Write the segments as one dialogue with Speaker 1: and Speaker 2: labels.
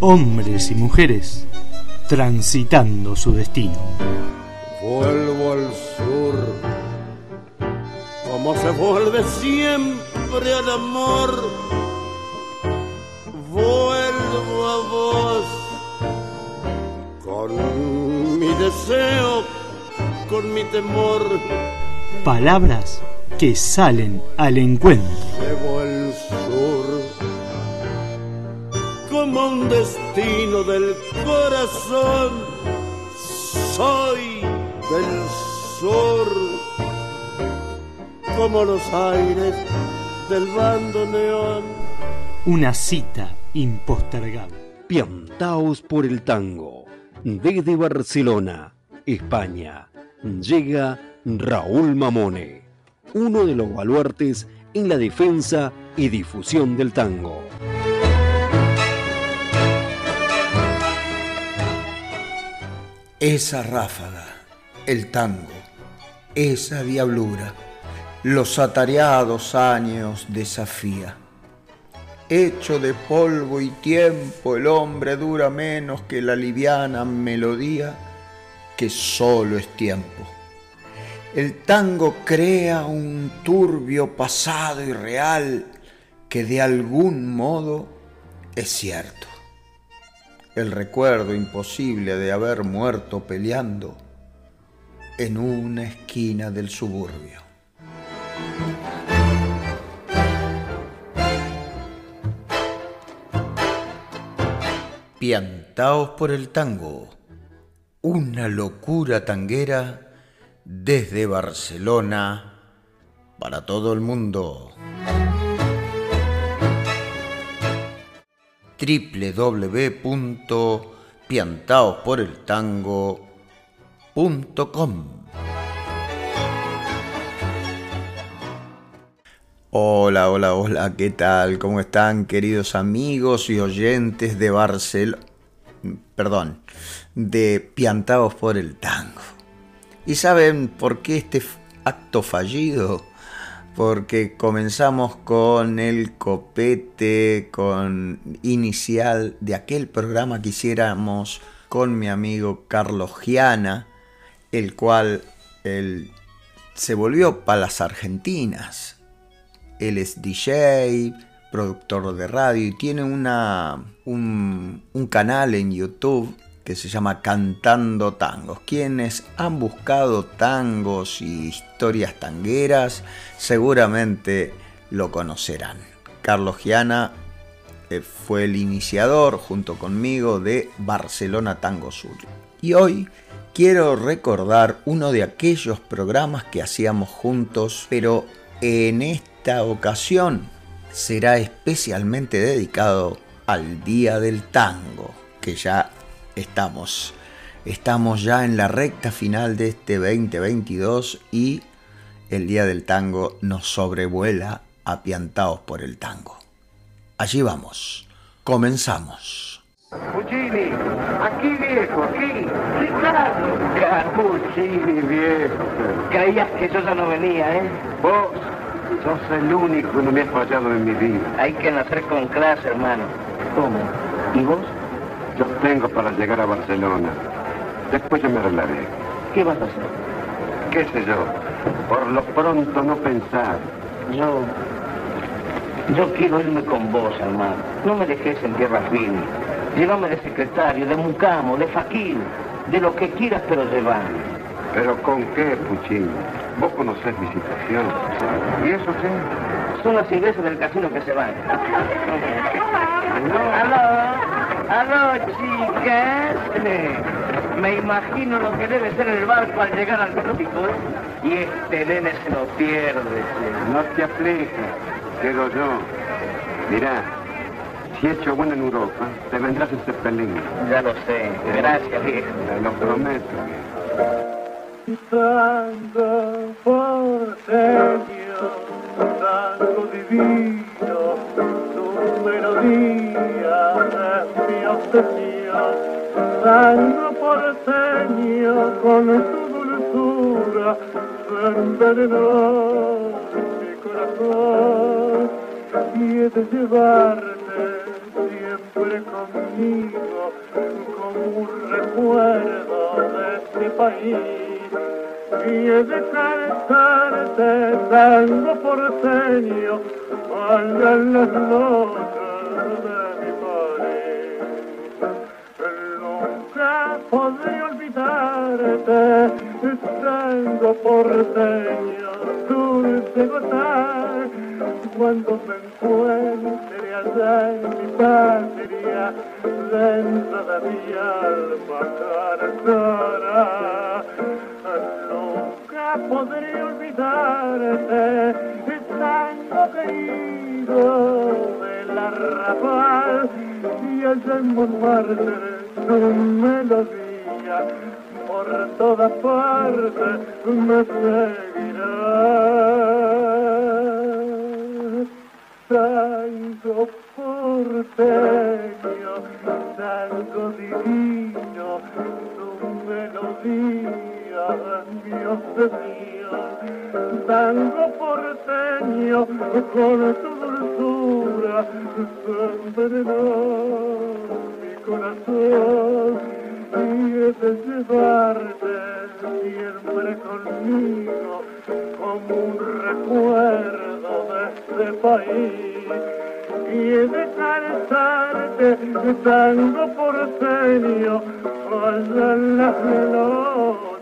Speaker 1: hombres y mujeres transitando su destino.
Speaker 2: Vuelvo al sur, como se vuelve siempre al amor. Vuelvo a vos con mi deseo, con mi temor.
Speaker 1: Palabras que salen al encuentro.
Speaker 2: Destino del corazón. Soy del sur como los aires del bando neón.
Speaker 1: Una cita impostergable.
Speaker 3: Piantaos por el tango. Desde Barcelona, España, llega Raúl Mamone uno de los baluartes en la defensa y difusión del tango.
Speaker 4: Esa ráfaga, el tango, esa diablura, los atareados años desafía. Hecho de polvo y tiempo, el hombre dura menos que la liviana melodía que solo es tiempo el tango crea un turbio pasado y real que de algún modo es cierto. El recuerdo imposible de haber muerto peleando en una esquina del suburbio. Piantaos por el tango, una locura tanguera desde Barcelona para todo el mundo. www.piantaosporeltango.com Hola, hola, hola, ¿qué tal? ¿Cómo están queridos amigos y oyentes de Barcelona? Perdón, de Piantaos por el Tango. ¿Y saben por qué este acto fallido? Porque comenzamos con el copete, con inicial de aquel programa que hiciéramos con mi amigo Carlos Giana, el cual él se volvió para las Argentinas. Él es DJ, productor de radio y tiene una, un, un canal en YouTube que se llama Cantando Tangos. Quienes han buscado tangos y historias tangueras seguramente lo conocerán. Carlos Giana eh, fue el iniciador junto conmigo de Barcelona Tango Sur. Y hoy quiero recordar uno de aquellos programas que hacíamos juntos, pero en esta ocasión será especialmente dedicado al Día del Tango, que ya estamos. Estamos ya en la recta final de este 2022 y el Día del Tango nos sobrevuela apiantados por el tango. Allí vamos. Comenzamos.
Speaker 5: Puccini, aquí viejo, aquí. Ricardo. Capuchini, viejo. Creías que yo ya no venía, ¿eh?
Speaker 6: Vos sos el único que no me has fallado en mi vida.
Speaker 5: Hay que nacer con clase, hermano. ¿Cómo? ¿Y vos?
Speaker 6: Yo tengo para llegar a Barcelona. Después yo me arreglaré.
Speaker 5: ¿Qué vas a hacer?
Speaker 6: ¿Qué sé yo? Por lo pronto no pensar.
Speaker 5: Yo... Yo quiero irme con vos, hermano. No me dejes en tierra firme. Llévame de secretario, de mucamo, de faquir, de lo que quieras, pero llévame.
Speaker 6: ¿Pero con qué, Puchín? Vos conocés mi situación. ¿Y eso qué?
Speaker 5: Son las ingresos del casino que se van. ¡Aló! ¡Aló, chicas! Me imagino lo que debe ser el barco al llegar al trópico, ¿eh? Y este nene se lo pierde.
Speaker 6: No te aflijas, quedo yo. Mirá, si he hecho bueno en Europa, te vendrás en Cepelín.
Speaker 5: Ya lo sé. Gracias, viejo.
Speaker 6: Te lo prometo.
Speaker 7: Tango porteño, tango divino, melodía es mi obsesión. Tango porteño con su dulzura, envenenó mi corazón. Y llevarte siempre conmigo como un recuerdo de este país. Y he de cantarte tango porteño allá en las noches de mi país. Nunca podré olvidarte, tango porteño, dulce gozar, cuando me encuentre allá en mi patria, dentro de mi alma cantará. Nunca podré olvidarte, tango querido de la Rafael, y allá en Montmartre tu melodía por todas partes me seguirá. Tango porteño, tango divino, tu melodía, Dios mío, tango porteño, con tu dulzura, envenenó mi corazón y he de llevarte siempre conmigo como un recuerdo de este país y he de cantarte tango porteño allá en las país.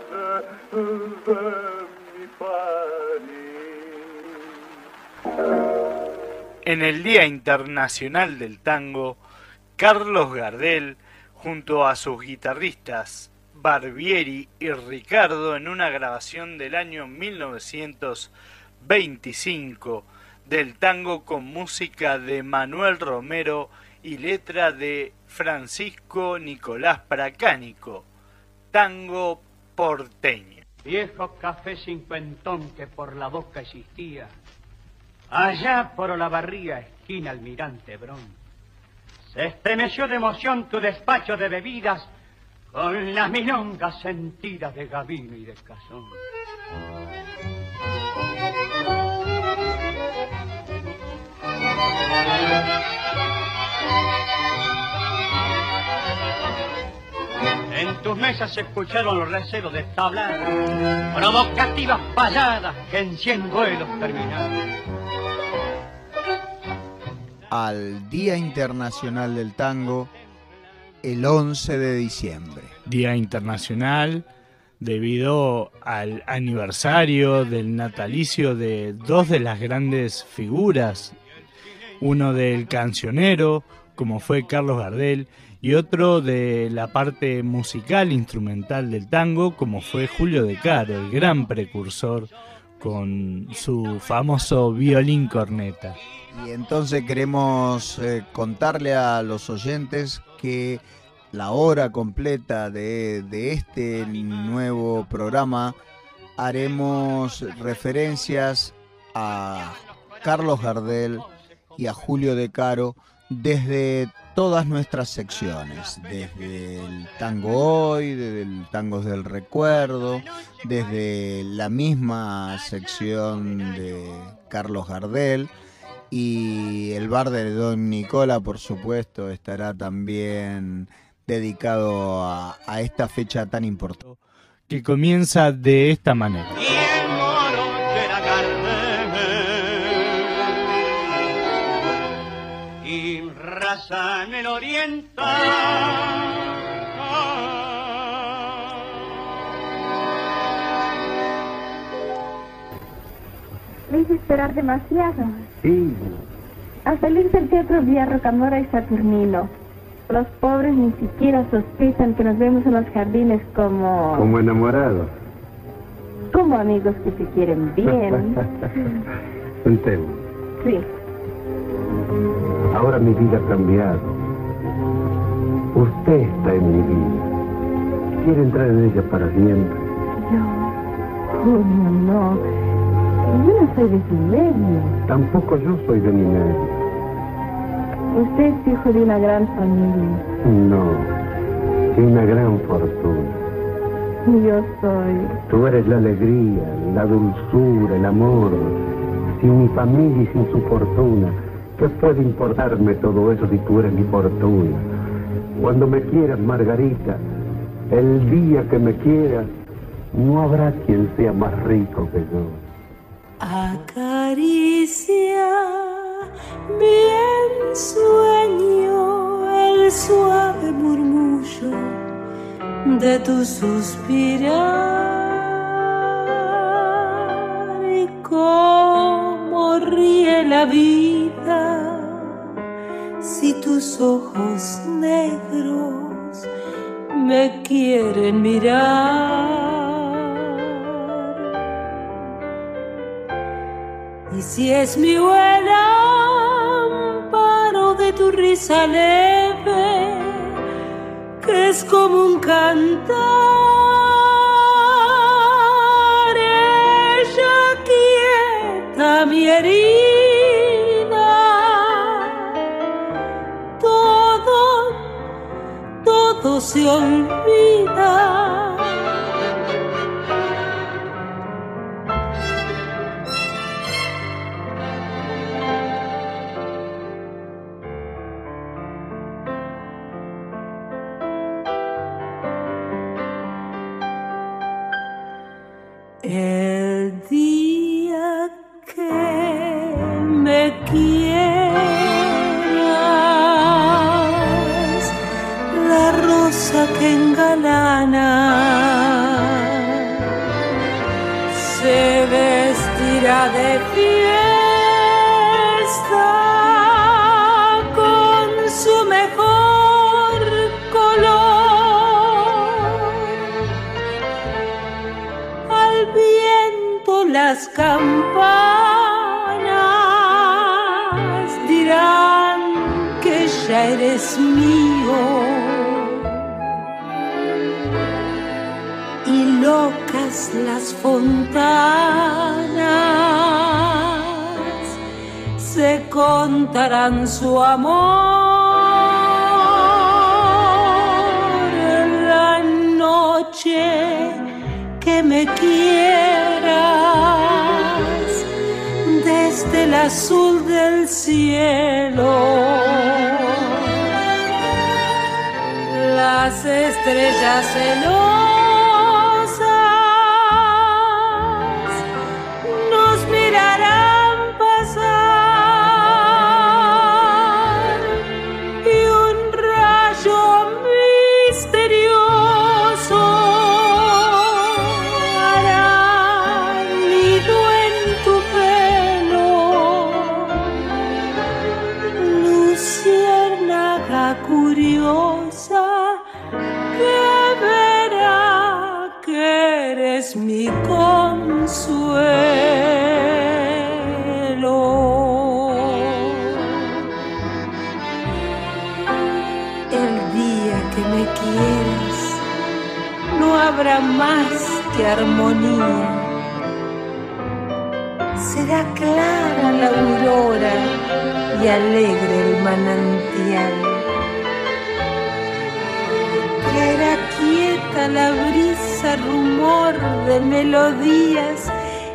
Speaker 1: En el Día Internacional del Tango, Carlos Gardel, junto a sus guitarristas Barbieri y Ricardo, en una grabación del año 1925 del tango con música de Manuel Romero y letra de Francisco Nicolás Pracánico, tango porteño.
Speaker 8: Viejo café cincuentón que por la boca existía, allá por la barría esquina almirante Brón. Se estremeció de emoción tu despacho de bebidas con las milongas sentidas de Gavino y de Cazón. Tus mesas se escucharon los recelos de tablar, provocativas payadas que en cien vuelos terminaron.
Speaker 4: Al Día Internacional del Tango, el 11 de diciembre.
Speaker 1: Día Internacional debido al aniversario del natalicio de dos de las grandes figuras, uno del cancionero, como fue Carlos Gardel, y otro de la parte musical instrumental del tango, como fue Julio De Caro, el gran precursor con su famoso violín corneta.
Speaker 4: Y entonces queremos eh, contarle a los oyentes que la hora completa de, de este nuevo programa haremos referencias a Carlos Gardel y a Julio De Caro desde todas nuestras secciones, desde el tango hoy, desde el tangos del recuerdo, desde la misma sección de Carlos Gardel y el bar de Don Nicola, por supuesto, estará también dedicado a, a esta fecha tan importante.
Speaker 1: que comienza de esta manera.
Speaker 8: Raza en el
Speaker 9: Me hice esperar demasiado.
Speaker 6: Sí,
Speaker 9: Al salir del teatro vi a Rocamora y Saturnino. Los pobres ni siquiera sospechan que nos vemos en los jardines como...
Speaker 6: como enamorado.
Speaker 9: como amigos que se quieren bien.
Speaker 6: Sentemos.
Speaker 9: Sí.
Speaker 6: Ahora mi vida ha cambiado. Usted está en mi vida. Quiere entrar en ella para siempre.
Speaker 9: Yo... Julio, no. Yo no soy de su medio.
Speaker 6: Tampoco yo soy de mi medio.
Speaker 9: Usted es hijo de una gran familia.
Speaker 6: No, de una gran fortuna.
Speaker 9: Yo soy...
Speaker 6: Tú eres la alegría, la dulzura, el amor. Sin mi familia y sin su fortuna, ¿Qué puede importarme todo eso si tú eres mi fortuna? Cuando me quieras, Margarita, el día que me quieras, no habrá quien sea más rico que yo.
Speaker 10: Acaricia bien sueño el suave murmullo de tu suspirar y cómo ríe la vida si tus ojos negros me quieren mirar. Y si es mi buen amparo de tu risa leve, que es como un cantar, se olvida. Las fontanas se contarán su amor en la noche que me quieras desde el azul del cielo. Las estrellas armonía. Será clara la aurora y alegre el manantial. Traerá quieta la brisa rumor de melodías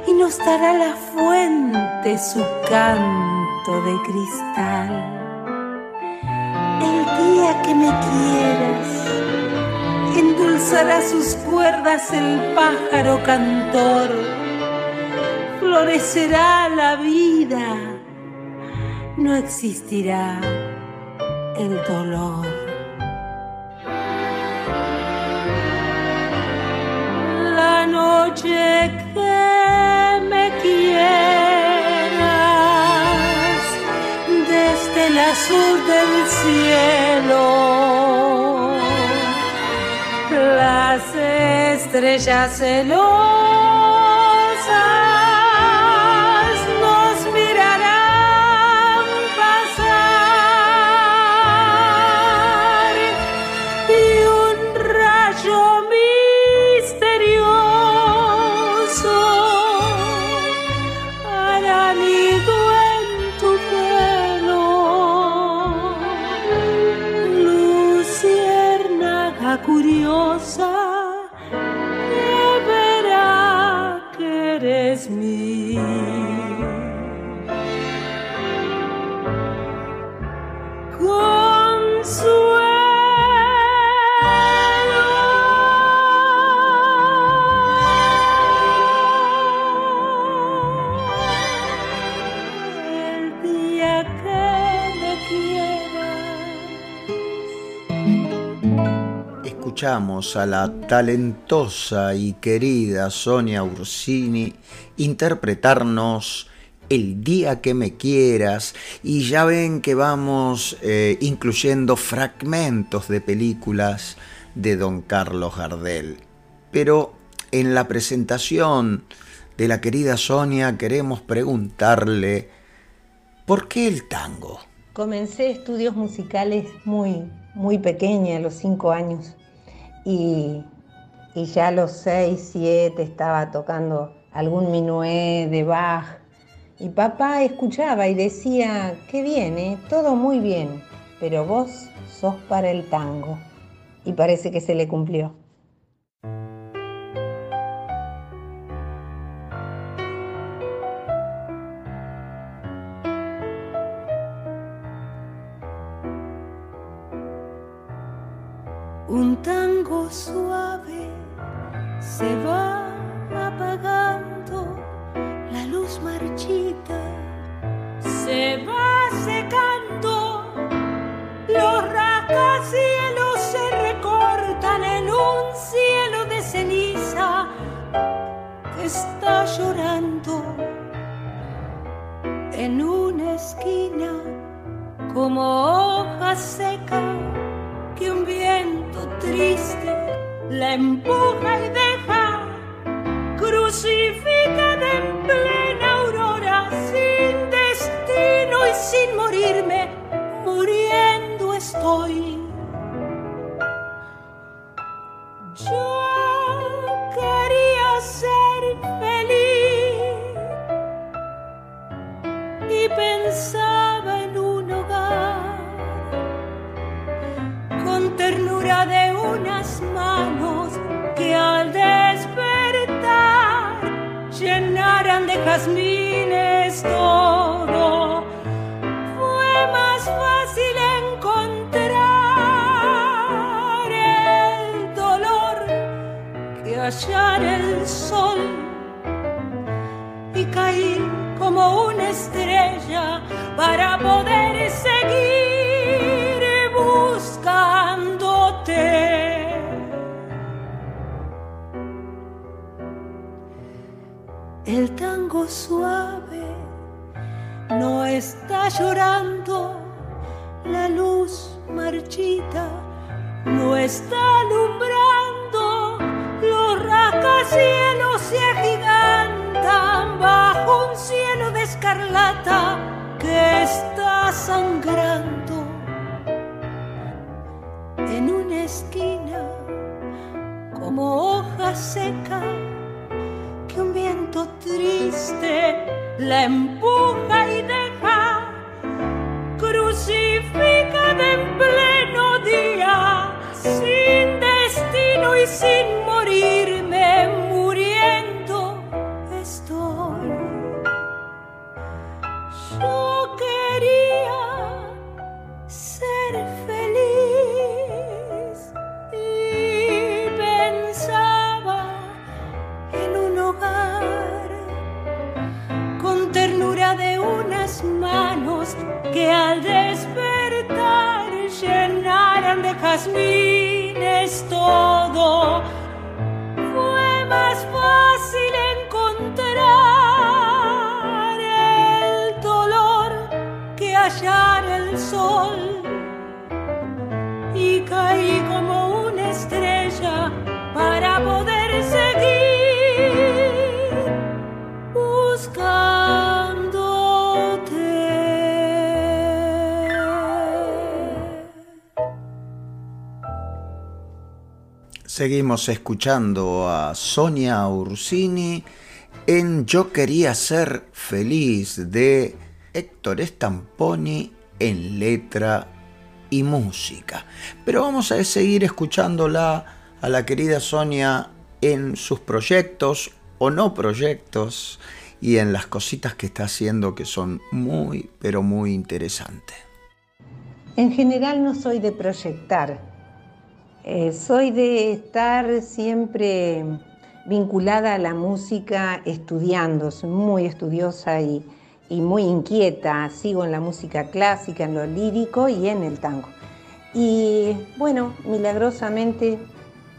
Speaker 10: y nos dará la fuente su canto de cristal. El día que me quieras, endulzará sus cuerdas el pájaro cantor, florecerá la vida, no existirá el dolor. La noche que me quieras, desde el azul del cielo, estrellas celosas
Speaker 4: escuchamos a la talentosa y querida Sonia Ursini interpretarnos El día que me quieras y ya ven que vamos eh, incluyendo fragmentos de películas de don Carlos Gardel. Pero en la presentación de la querida Sonia queremos preguntarle, ¿por qué el tango?
Speaker 11: Comencé estudios musicales muy, muy pequeña, a los cinco años, y, y ya a los seis, siete estaba tocando algún minué de Bach. Y papá escuchaba y decía, qué bien, ¿eh? todo muy bien, pero vos sos para el tango. Y parece que se le cumplió.
Speaker 10: Suave se va apagando, la luz marchita se va secando, los rascacielos se recortan en un cielo de ceniza que está llorando en una esquina como hoja seca que un viento triste la empuja y deja crucificada en plena aurora, sin destino y sin morirme, muriendo estoy. Jazmines todo. Fue más fácil encontrar el dolor que hallar el Suave. No está llorando, la luz marchita no está alumbrando, los rascacielos se agigantan bajo un cielo de escarlata que está sangrando. En una esquina como hoja seca triste la empuja y deja crucificada en pleno día sin destino y sin morirme que al despertar llenaran de jazmines todo.
Speaker 4: Seguimos escuchando a Sonia Ursini en Yo quería ser feliz de Héctor Stamponi en letra y música. Pero vamos a seguir escuchándola a la querida Sonia en sus proyectos o no proyectos y en las cositas que está haciendo que son muy, pero muy interesantes.
Speaker 11: En general no soy de proyectar, Eh, soy de estar siempre vinculada a la música estudiando, soy muy estudiosa y, y muy inquieta, sigo en la música clásica, en lo lírico y en el tango. Y bueno, milagrosamente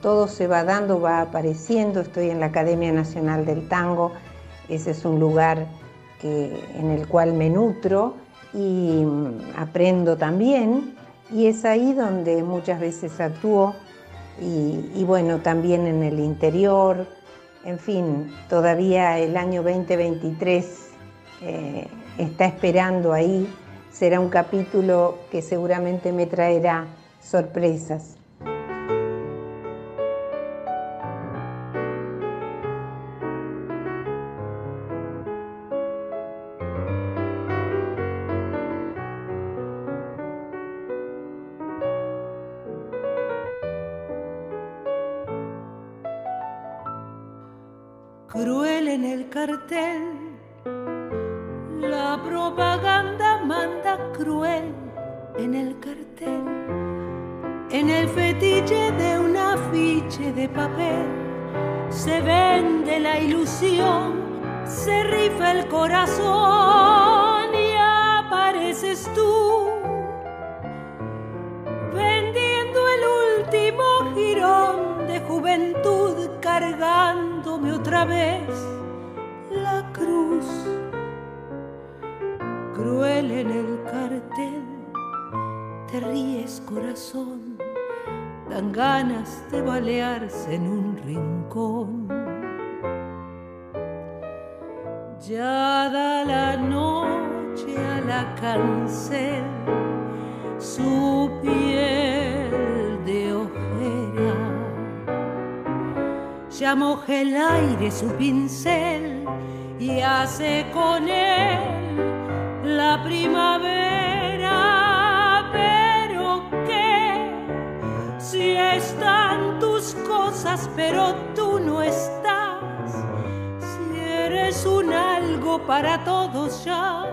Speaker 11: todo se va dando, va apareciendo. Estoy en la Academia Nacional del Tango, ese es un lugar que, en el cual me nutro y mm, aprendo también. Y es ahí donde muchas veces actúo y, bueno, también en el interior. En fin, todavía el año 2023 eh, está esperando ahí. Será un capítulo que seguramente me traerá sorpresas.
Speaker 10: Cruel en el cartel, la propaganda manda cruel en el cartel, en el fetiche de un afiche de papel, se vende la ilusión, se rifa el corazón y apareces tú, vendiendo el último jirón de juventud, cargándome otra vez la cruz cruel en el cartel. Te ríes corazón, dan ganas de balearse en un rincón. Ya da la noche a la cancel su piel Ya moja el aire su pincel y hace con él la primavera, pero que si están tus cosas, pero tú no estás, si eres un algo para todos ya,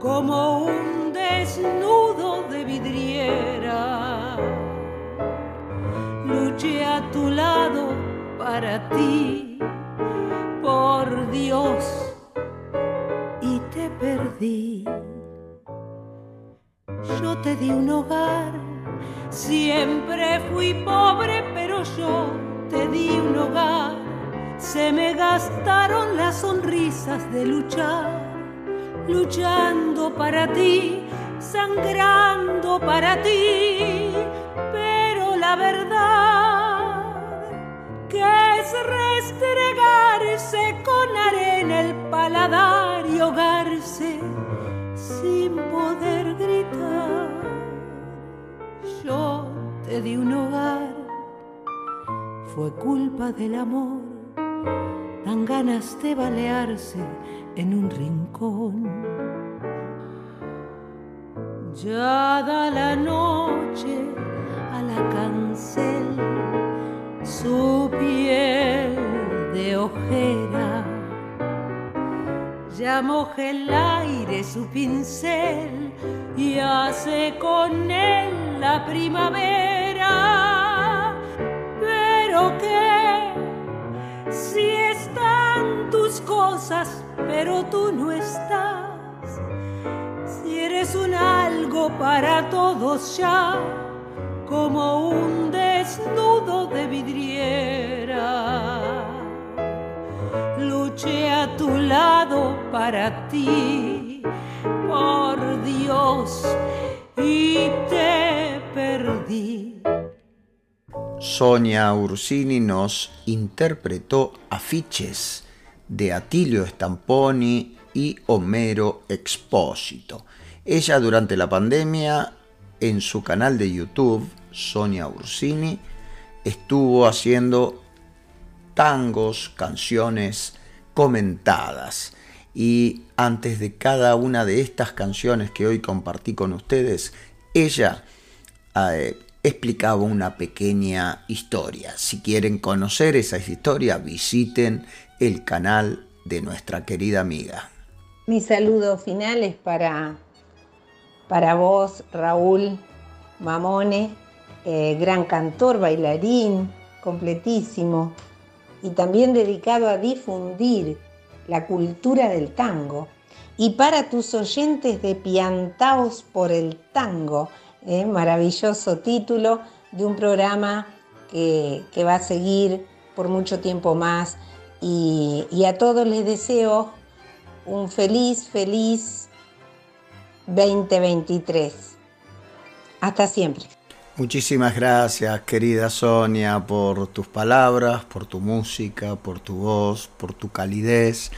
Speaker 10: como un desnudo de vidriera. Luché a tu lado para ti, por Dios y te perdí. Yo te di un hogar, siempre fui pobre, pero yo te di un hogar. Se me gastaron las sonrisas de luchar, luchando para ti, sangrando para ti, pero la verdad que es restregarse con arena el paladar y ahogarse sin poder gritar. Yo te di un hogar, fue culpa del amor, dan ganas de balearse en un rincón. Ya da la noche a la cancel su piel de ojera. Ya moja el aire su pincel y hace con él la primavera. Pero que si están tus cosas, pero tú no estás. Si eres un algo para todos ya, como un desnudo de vidriera. Luché a tu lado para ti, por Dios, y te perdí.
Speaker 4: Sonia Ursini nos interpretó afiches de Atilio Stamponi y Homero Expósito. Ella durante la pandemia en su canal de YouTube, Sonia Ursini, estuvo haciendo tangos, canciones comentadas. Y antes de cada una de estas canciones que hoy compartí con ustedes, ella eh, explicaba una pequeña historia. Si quieren conocer esa historia, visiten el canal de nuestra querida amiga.
Speaker 11: Mi saludo final es para, para vos, Raúl Mamone, eh, gran cantor, bailarín, completísimo, y también dedicado a difundir la cultura del tango. Y para tus oyentes de Piantaos por el Tango, eh, maravilloso título de un programa que, que va a seguir por mucho tiempo más y, y a todos les deseo un feliz, feliz 2023. Hasta siempre.
Speaker 4: Muchísimas gracias, querida Sonia, por tus palabras, por tu música, por tu voz, por tu calidez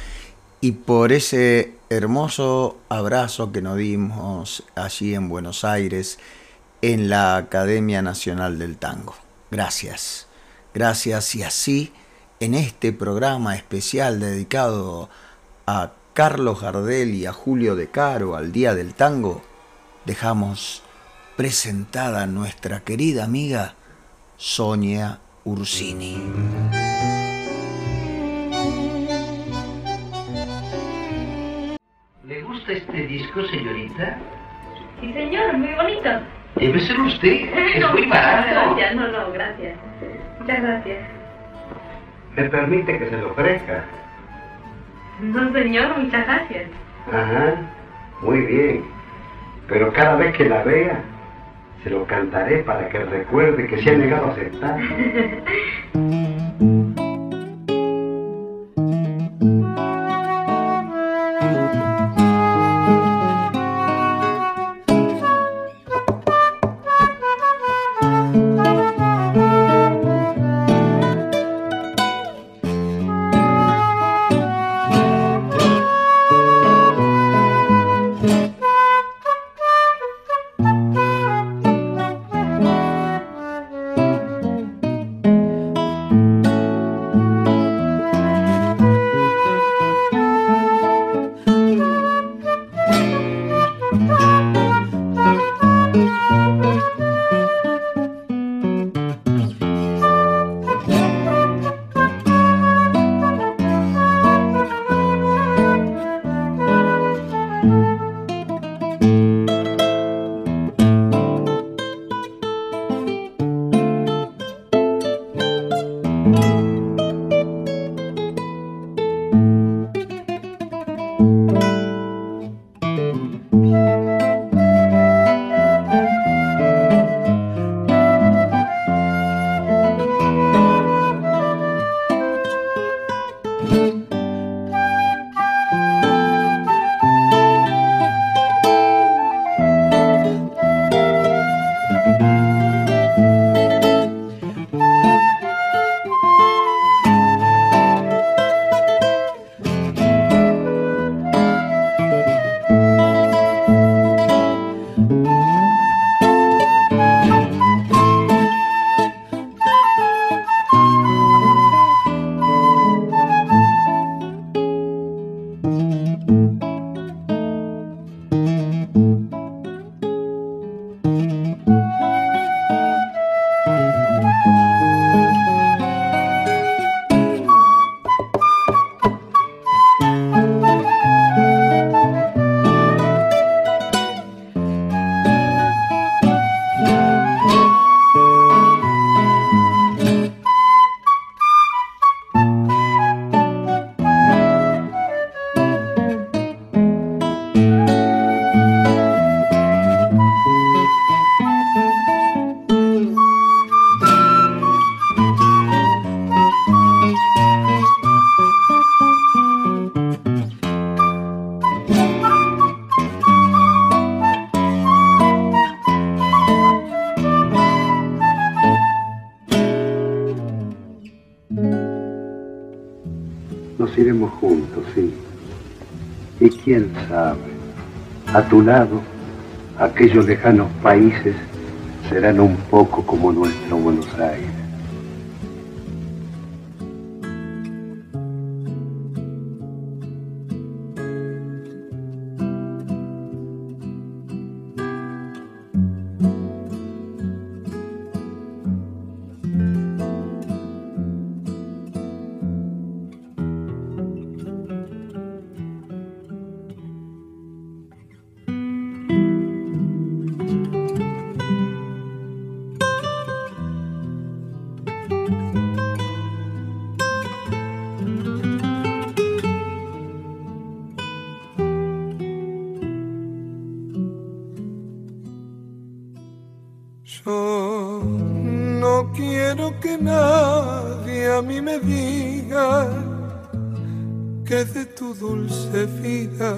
Speaker 4: y por ese hermoso abrazo que nos dimos allí en Buenos Aires, en la Academia Nacional del Tango. Gracias, gracias y así en este programa especial dedicado a Carlos Gardel y a Julio De Caro al Día del Tango, dejamos presentada a nuestra querida amiga Sonia Ursini.
Speaker 5: ¿Le gusta este disco, señorita?
Speaker 12: Sí, señor, muy bonito.
Speaker 5: Lléveselo usted, es
Speaker 12: No,
Speaker 5: muy barato.
Speaker 12: Gracias, no, no, gracias. Muchas gracias.
Speaker 6: ¿Me permite que se lo ofrezca?
Speaker 12: No, señor, muchas gracias.
Speaker 6: Ajá, muy bien. Pero cada vez que la vea, se lo cantaré para que recuerde que se ha negado a aceptar. lado, aquellos lejanos países serán un poco como nuestro Buenos Aires.
Speaker 13: Tu dulce vida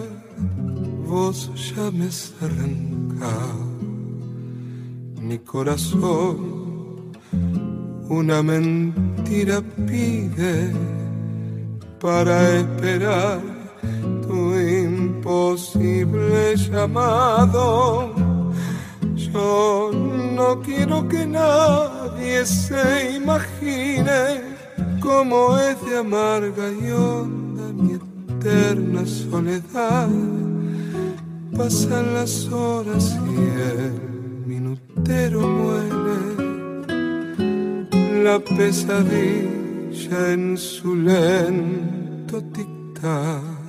Speaker 13: vos ya me has arrancado. Mi corazón una mentira pide para esperar tu imposible llamado. Yo no quiero que nadie se imagine cómo es de amarga y honda mi eterna soledad. Pasan las horas y el minutero muere, la pesadilla en su lento tic-tac.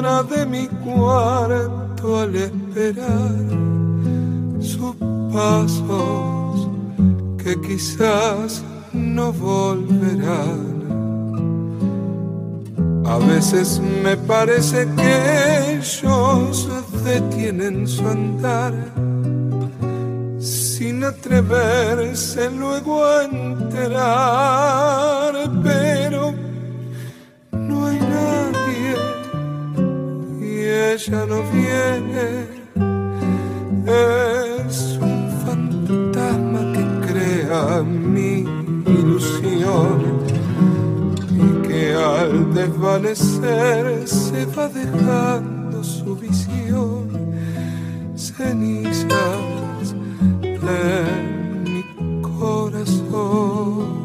Speaker 13: De mi cuarto al esperar sus pasos que quizás no volverán. A veces me parece que ellos detienen su andar sin atreverse luego a enterar, ella no viene. Es un fantasma que crea mi ilusión y que al desvanecer se va dejando su visión. Cenizas en mi corazón.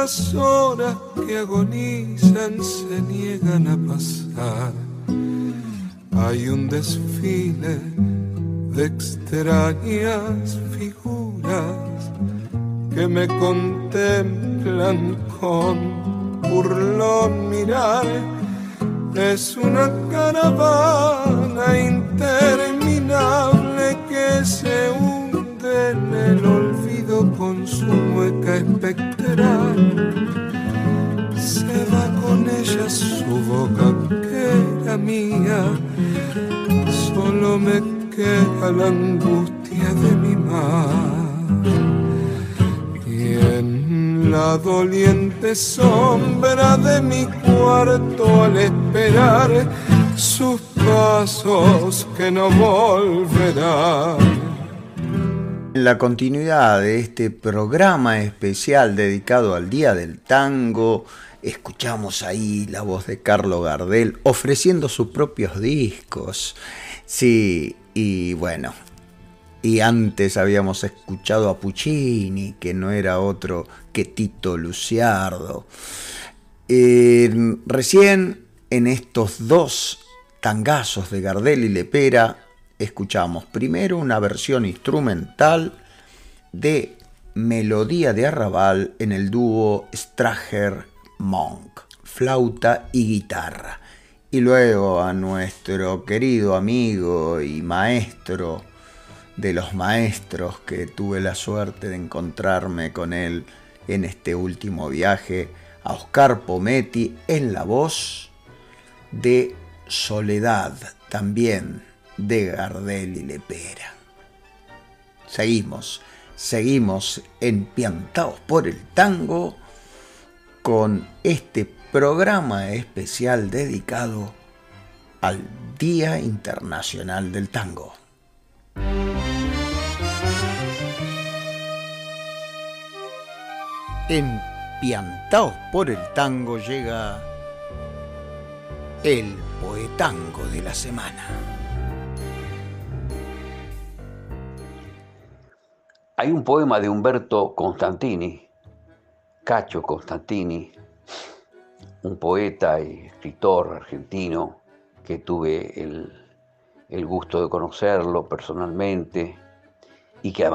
Speaker 13: Las horas que agonizan se niegan a pasar. Hay un desfile de extrañas figuras que me contemplan con burlón mirar. Es una caravana interminable que se hunde en el olvido con su mueca Se va con ella su boca que era mía, solo me queda la angustia de mi mar. Y en la doliente sombra de mi cuarto al esperar sus pasos que no volverán.
Speaker 4: En la continuidad de este programa especial dedicado al Día del Tango, escuchamos ahí la voz de Carlo Gardel ofreciendo sus propios discos. Sí, y bueno, y antes habíamos escuchado a Puccini, que no era otro que Tito Luciardo. Eh, recién en estos dos tangazos de Gardel y Lepera, escuchamos primero una versión instrumental de Melodía de Arrabal en el dúo Strager Monk, flauta y guitarra. Y luego a nuestro querido amigo y maestro de los maestros que tuve la suerte de encontrarme con él en este último viaje, a Oscar Pometti en la voz de Soledad también de Gardel y Lepera. Seguimos, seguimos empiantados por el tango con este programa especial dedicado al Día Internacional del Tango. Empiantados por el tango llega el poetango de la semana.
Speaker 14: Hay un poema de Humberto Constantini, Cacho Constantini, un poeta y escritor argentino que tuve el, gusto de conocerlo personalmente y que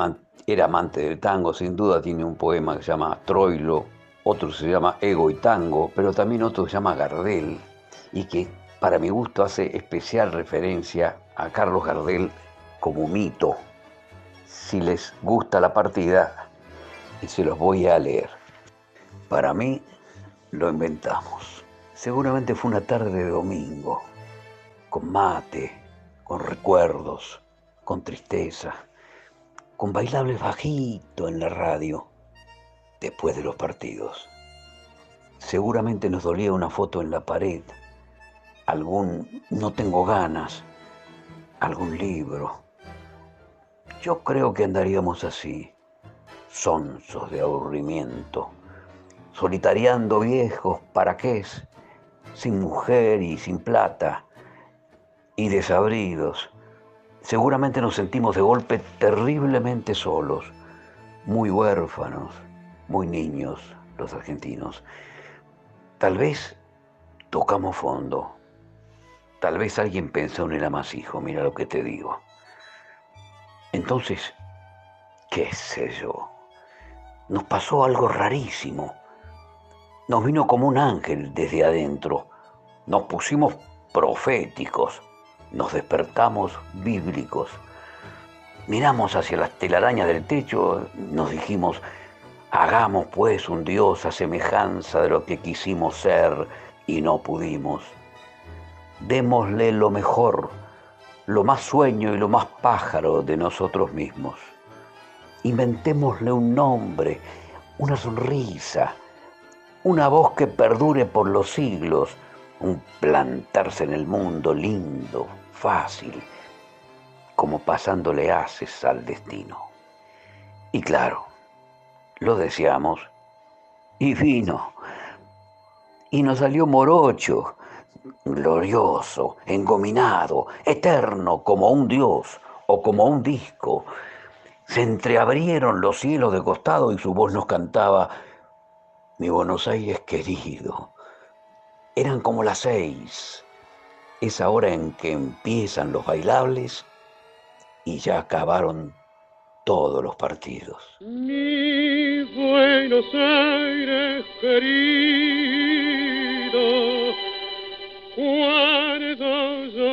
Speaker 14: era amante del tango, sin duda tiene un poema que se llama Troilo, otro se llama Ego y Tango, pero también otro se llama Gardel y que para mi gusto hace especial referencia a Carlos Gardel como mito. Si les gusta la partida, y se los voy a leer. Para mí lo inventamos. Seguramente fue una tarde de domingo, con mate, con recuerdos, con tristeza, con bailables bajito en la radio, después de los partidos. Seguramente nos dolía una foto en la pared algún no tengo ganas, algún libro. Yo creo que andaríamos así, sonsos de aburrimiento, solitariando viejos para qué sin mujer y sin plata, y desabridos. Seguramente nos sentimos de golpe terriblemente solos, muy huérfanos, muy niños los argentinos. Tal vez tocamos fondo Tal vez alguien pensó en el amasijo, mira lo que te digo. Entonces, qué sé yo, nos pasó algo rarísimo. Nos vino como un ángel desde adentro. Nos pusimos proféticos. Nos despertamos bíblicos. Miramos hacia las telarañas del techo, nos dijimos, hagamos pues un Dios a semejanza de lo que quisimos ser y no pudimos démosle lo mejor, lo más sueño y lo más pájaro de nosotros mismos. Inventémosle un nombre, una sonrisa, una voz que perdure por los siglos, un plantarse en el mundo lindo, fácil, como pasándole haces al destino. Y claro, lo deseamos y vino. Y nos salió morocho, glorioso, engominado, eterno como un dios o como un disco. Se entreabrieron los cielos de costado y su voz nos cantaba, mi Buenos Aires querido. Eran como las seis, esa hora en que empiezan los bailables y ya acabaron todos los partidos.
Speaker 7: Mi Buenos Aires querido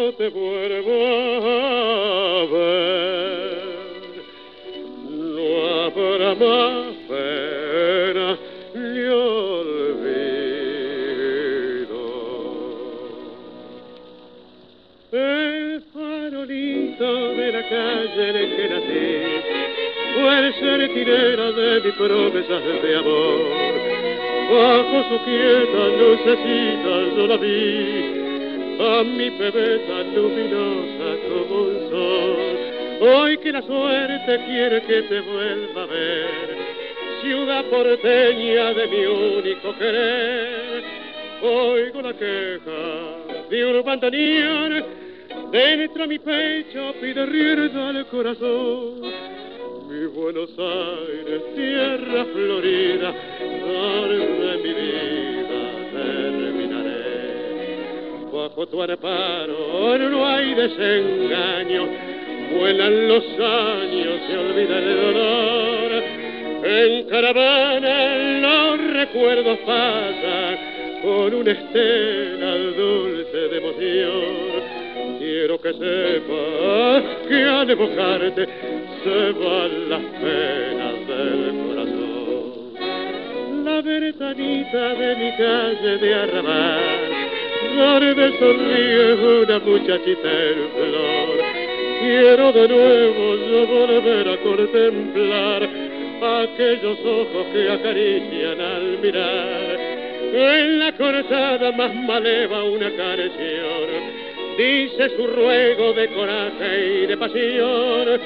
Speaker 7: yo te vuelvo a ver, no habrá más pena ni olvido. El farolito de la calle en que nací fue el sertinero de mis promesas de amor. Bajo su quieta lucecita yo la vi, a mi bebé luminosa como un sol. Hoy que la suerte quiere que te vuelva a ver, ciudad porteña de mi único querer, oigo la queja de un bandoneón, dentro de mi pecho pide rienda al corazón mi Buenos Aires, tierra florida, donde Bajo tu amparo no hay desengaño, vuelan los años, se olvida el dolor. En caravana los recuerdos pasan con una estela dulce de emoción quiero que sepas que al evocarte se van las penas del corazón. La ventanita de mi calle de arrabal, donde sonríe una muchachita en flor, quiero de nuevo yo volver a contemplar aquellos ojos que acarician al mirar. En la cortada más maleva una canción dice su ruego de coraje y de pasión,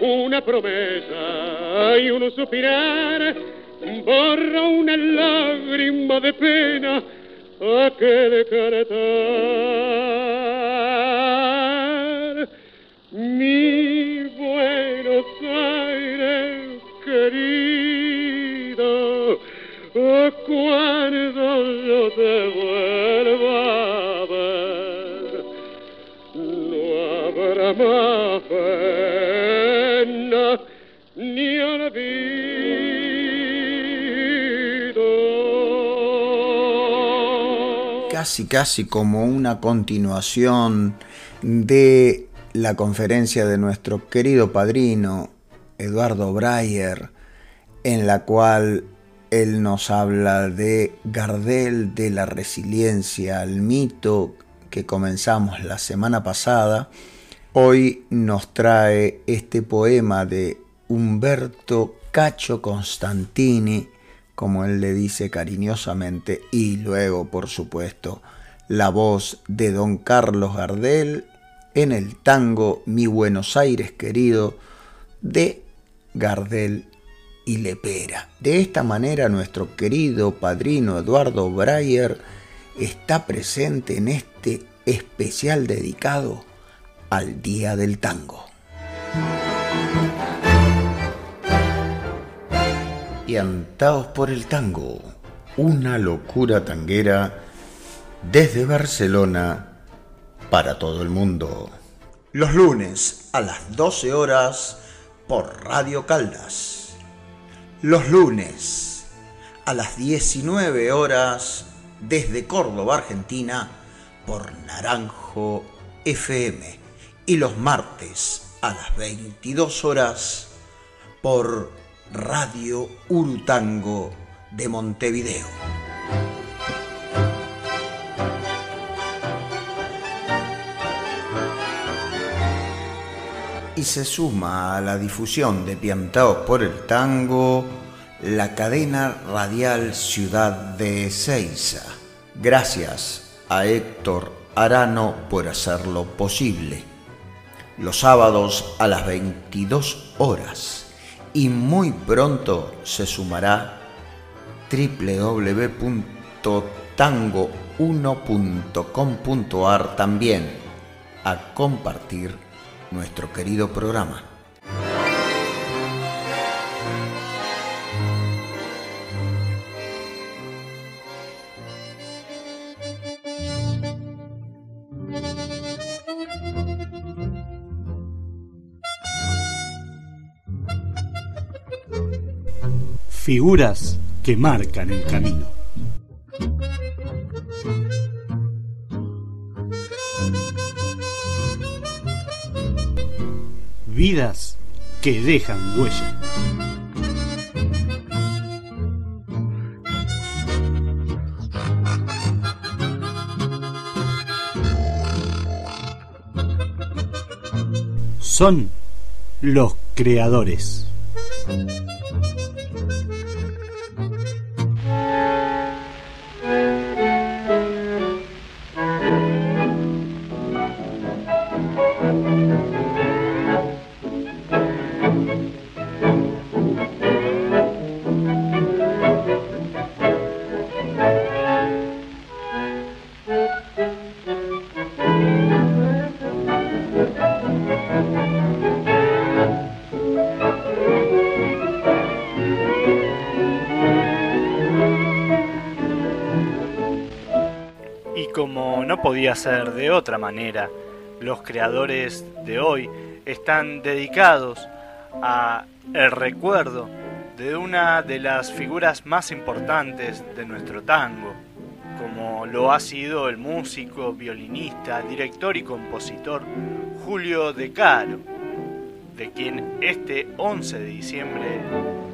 Speaker 7: una promesa y un suspirar, borra una lágrima de pena a que. Mi Buenos Aires querido, cuando yo te vuelva a ver, no habrá más pena ni olvido.
Speaker 4: Casi casi como una continuación de la conferencia de nuestro querido padrino Eduardo Breyer, en la cual él nos habla de Gardel, de la resiliencia al mito que comenzamos la semana pasada. Hoy nos trae este poema de Humberto Cacho Constantini, como él le dice cariñosamente, y luego, por supuesto, la voz de don Carlos Gardel en el tango Mi Buenos Aires querido de Gardel y Lepera. De esta manera nuestro querido padrino Eduardo Breyer está presente en este especial dedicado al Día del Tango. Por el tango, una locura tanguera desde Barcelona para todo el mundo. Los lunes a las 12 horas por Radio Caldas. Los lunes a las 19 horas desde Córdoba, Argentina, por Naranjo FM. Y los martes a las 22 horas por Radio Urutango de Montevideo. y se suma a la difusión de Piantaos por el Tango la cadena radial Ciudad de Ezeiza. Gracias a Héctor Arano por hacerlo posible. Los sábados a las 22 horas y muy pronto se sumará www.tango1.com.ar también a compartir nuestro querido programa.
Speaker 1: Figuras que marcan el camino. Vidas que dejan huella. Son los creadores. Podía ser de otra manera, los creadores de hoy están dedicados a el recuerdo de una de las figuras más importantes de nuestro tango, como lo ha sido el músico, violinista, director y compositor Julio De Caro, de quien este 11 de diciembre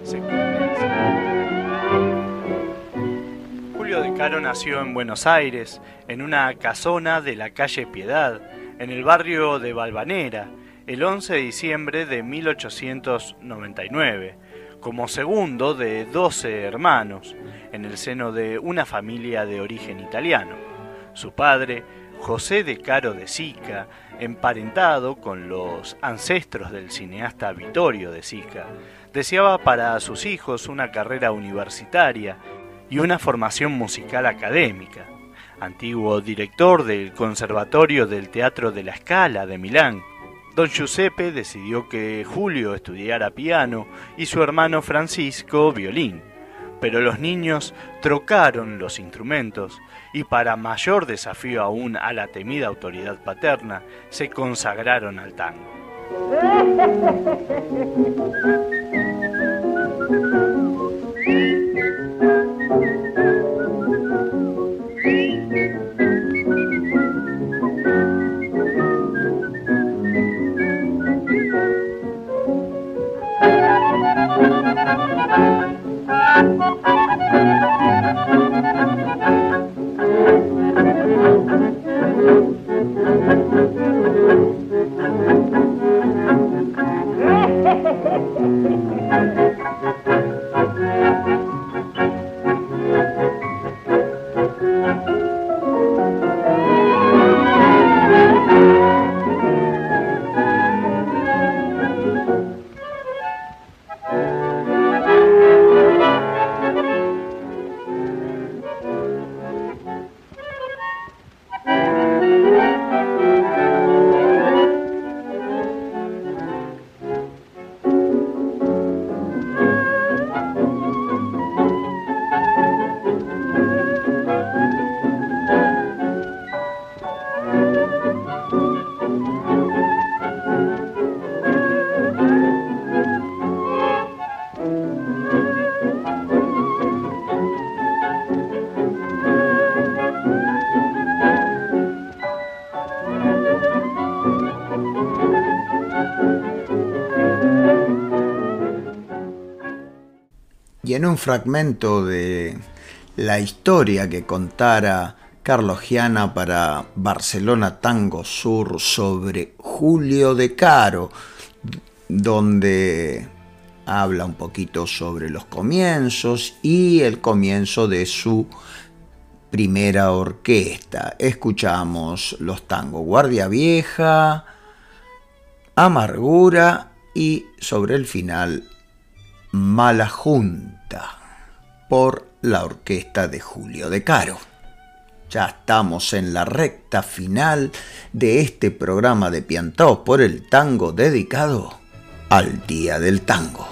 Speaker 1: se cumple. Caro nació en Buenos Aires, en una casona de la calle Piedad, en el barrio de Balvanera, el 11 de diciembre de 1899, como segundo de 12 hermanos, en el seno de una familia de origen italiano. Su padre, José de Caro de Sica, emparentado con los ancestros del cineasta Vittorio de Sica, deseaba para sus hijos una carrera universitaria y una formación musical académica. Antiguo director del Conservatorio del Teatro de la Scala de Milán, don Giuseppe decidió que Julio estudiara piano y su hermano Francisco violín. Pero los niños trocaron los instrumentos y para mayor desafío aún a la temida autoridad paterna, se consagraron al tango.
Speaker 4: en un fragmento de la historia que contara Carlos Giana para Barcelona Tango Sur sobre Julio de Caro, donde habla un poquito sobre los comienzos y el comienzo de su primera orquesta. Escuchamos los tangos Guardia Vieja, Amargura y sobre el final Mala Por la orquesta de Julio de Caro. Ya estamos en la recta final de este programa de Piantaos por el Tango dedicado al Día del Tango.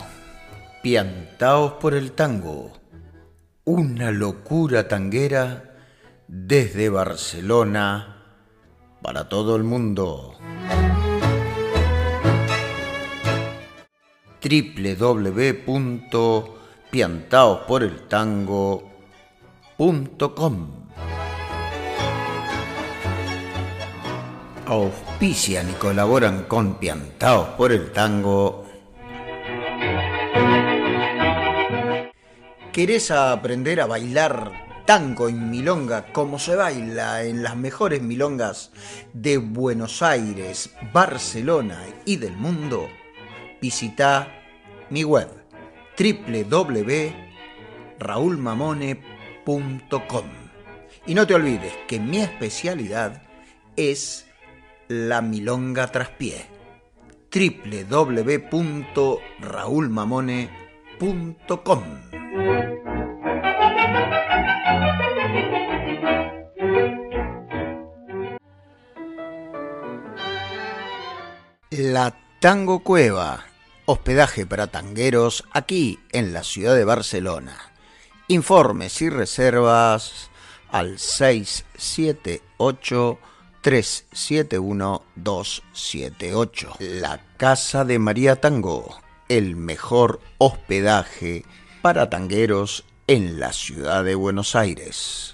Speaker 4: Piantaos por el Tango, una locura tanguera desde Barcelona para todo el mundo. www.piantaosporeltango.com Auspician y colaboran con Piantaos por el Tango. ¿Querés aprender a bailar tango en milonga como se baila en las mejores milongas de Buenos Aires, Barcelona y del mundo? visita mi web www.raulmamone.com. Y no te olvides que mi especialidad es la milonga traspié. www.raulmamone.com. La Tango Cueva hospedaje para tangueros aquí en la ciudad de Barcelona. Informes y reservas al 678 371 278. La Casa de María Tango, el mejor hospedaje para tangueros en la ciudad de Buenos Aires.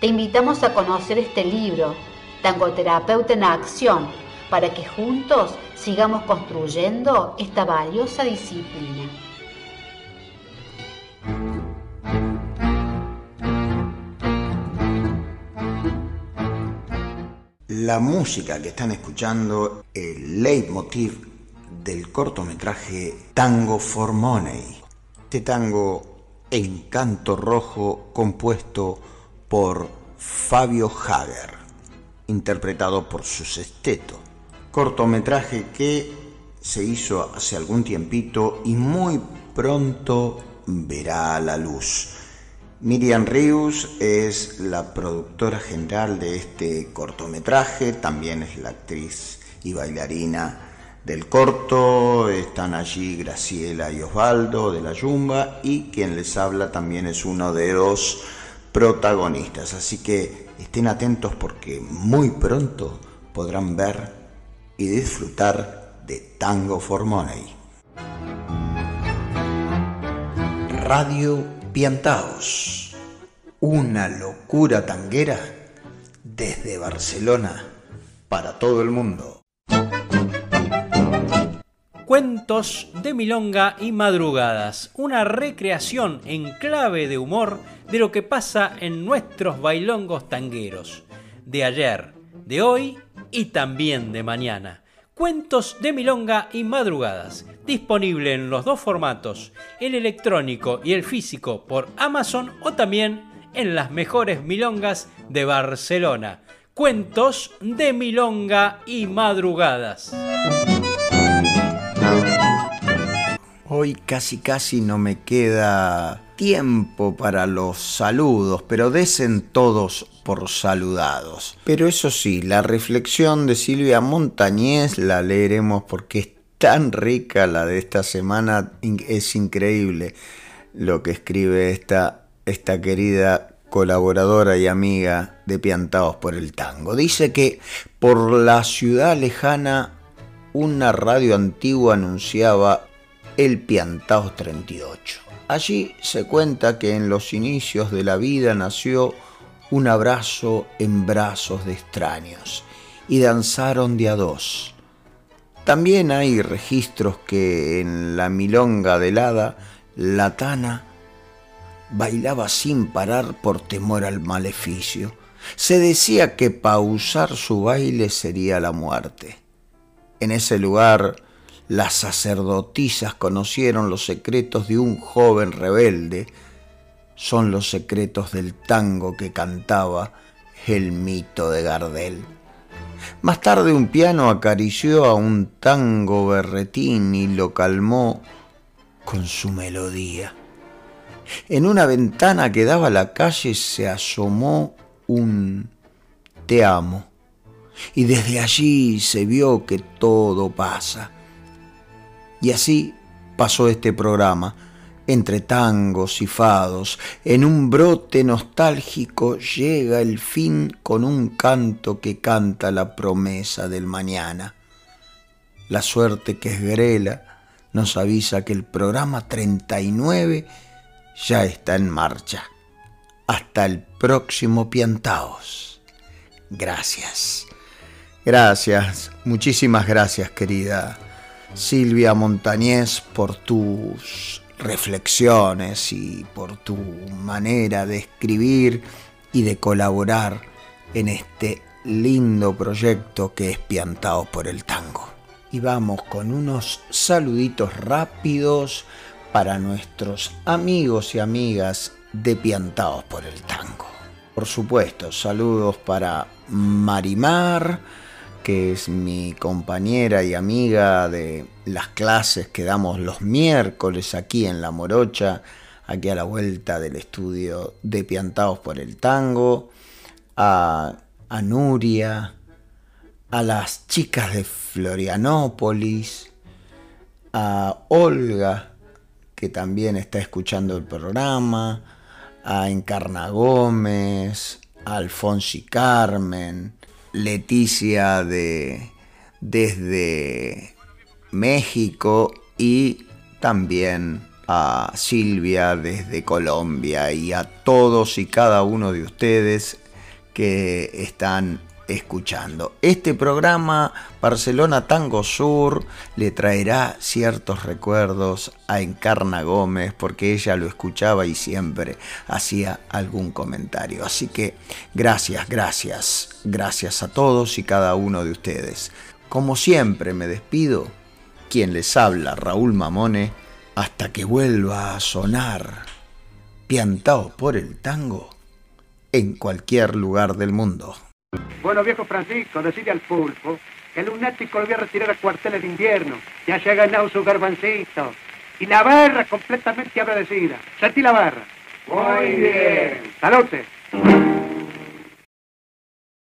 Speaker 15: Te invitamos a conocer este libro, Tangoterapeuta en Acción, para que juntos sigamos construyendo esta valiosa disciplina.
Speaker 4: La música que están escuchando, el leitmotiv del cortometraje Tango for Money. Este tango en canto rojo compuesto por Fabio Hager, interpretado por su sexteto. Cortometraje que se hizo hace algún tiempito y muy pronto verá a la luz. Miriam Rius es la productora general de este cortometraje, también es la actriz y bailarina del corto, están allí Graciela y Osvaldo de la Yumba y quien les habla también es uno de los protagonistas. Así que estén atentos porque muy pronto podrán ver y disfrutar de Tango for Money. Radio Piantaos, una locura tanguera desde Barcelona para todo el mundo.
Speaker 16: Cuentos de Milonga y Madrugadas, una recreación en clave de humor de lo que pasa en nuestros bailongos tangueros, de ayer, de hoy y también de mañana. Cuentos de Milonga y Madrugadas, disponible en los dos formatos, el electrónico y el físico por Amazon o también en las mejores milongas de Barcelona. Cuentos de Milonga y Madrugadas.
Speaker 4: Hoy casi casi no me queda tiempo para los saludos, pero desen todos por saludados. Pero eso sí, la reflexión de Silvia Montañez la leeremos porque es tan rica la de esta semana, es increíble lo que escribe esta, esta querida colaboradora y amiga de Piantados por el Tango. Dice que por la ciudad lejana una radio antigua anunciaba el Piantaos 38. Allí se cuenta que en los inicios de la vida nació un abrazo en brazos de extraños y danzaron de a dos. También hay registros que en la milonga del hada, la tana bailaba sin parar por temor al maleficio. Se decía que pausar su baile sería la muerte. En ese lugar las sacerdotisas conocieron los secretos de un joven rebelde. Son los secretos del tango que cantaba el mito de Gardel. Más tarde un piano acarició a un tango berretín y lo calmó con su melodía. En una ventana que daba a la calle se asomó un te amo y desde allí se vio que todo pasa y así pasó este programa, entre tangos y fados, en un brote nostálgico llega el fin con un canto que canta la promesa del mañana. La suerte que es grela nos avisa que el programa 39 ya está en marcha. Hasta el próximo Piantaos. Gracias. Gracias, muchísimas gracias querida Silvia Montañez, por tus reflexiones y por tu manera de escribir y de colaborar en este lindo proyecto que es Piantado por el Tango. Y vamos con unos saluditos rápidos para nuestros amigos y amigas de Piantados por el Tango. Por supuesto, saludos para Marimar, que es mi compañera y amiga de las clases que damos los miércoles aquí en La Morocha, aquí a la vuelta del estudio de Piantaos por el Tango, a, a Nuria, a las chicas de Florianópolis, a Olga, que también está escuchando el programa, a Encarna Gómez, a Alfonsi Carmen, Leticia de, desde México y también a Silvia desde Colombia y a todos y cada uno de ustedes que están escuchando. Este programa Barcelona Tango Sur le traerá ciertos recuerdos a Encarna Gómez porque ella lo escuchaba y siempre hacía algún comentario. Así que gracias, gracias, gracias a todos y cada uno de ustedes. Como siempre me despido, quien les habla Raúl Mamone, hasta que vuelva a sonar, piantao por el tango, en cualquier lugar del mundo.
Speaker 17: Bueno, viejo Francisco, decide al pulpo que el lunático lo voy a retirar a cuarteles de invierno. Ya se ha ganado su garbancito. Y la barra completamente agradecida. Sentí la barra.
Speaker 18: Muy bien.
Speaker 17: Salute.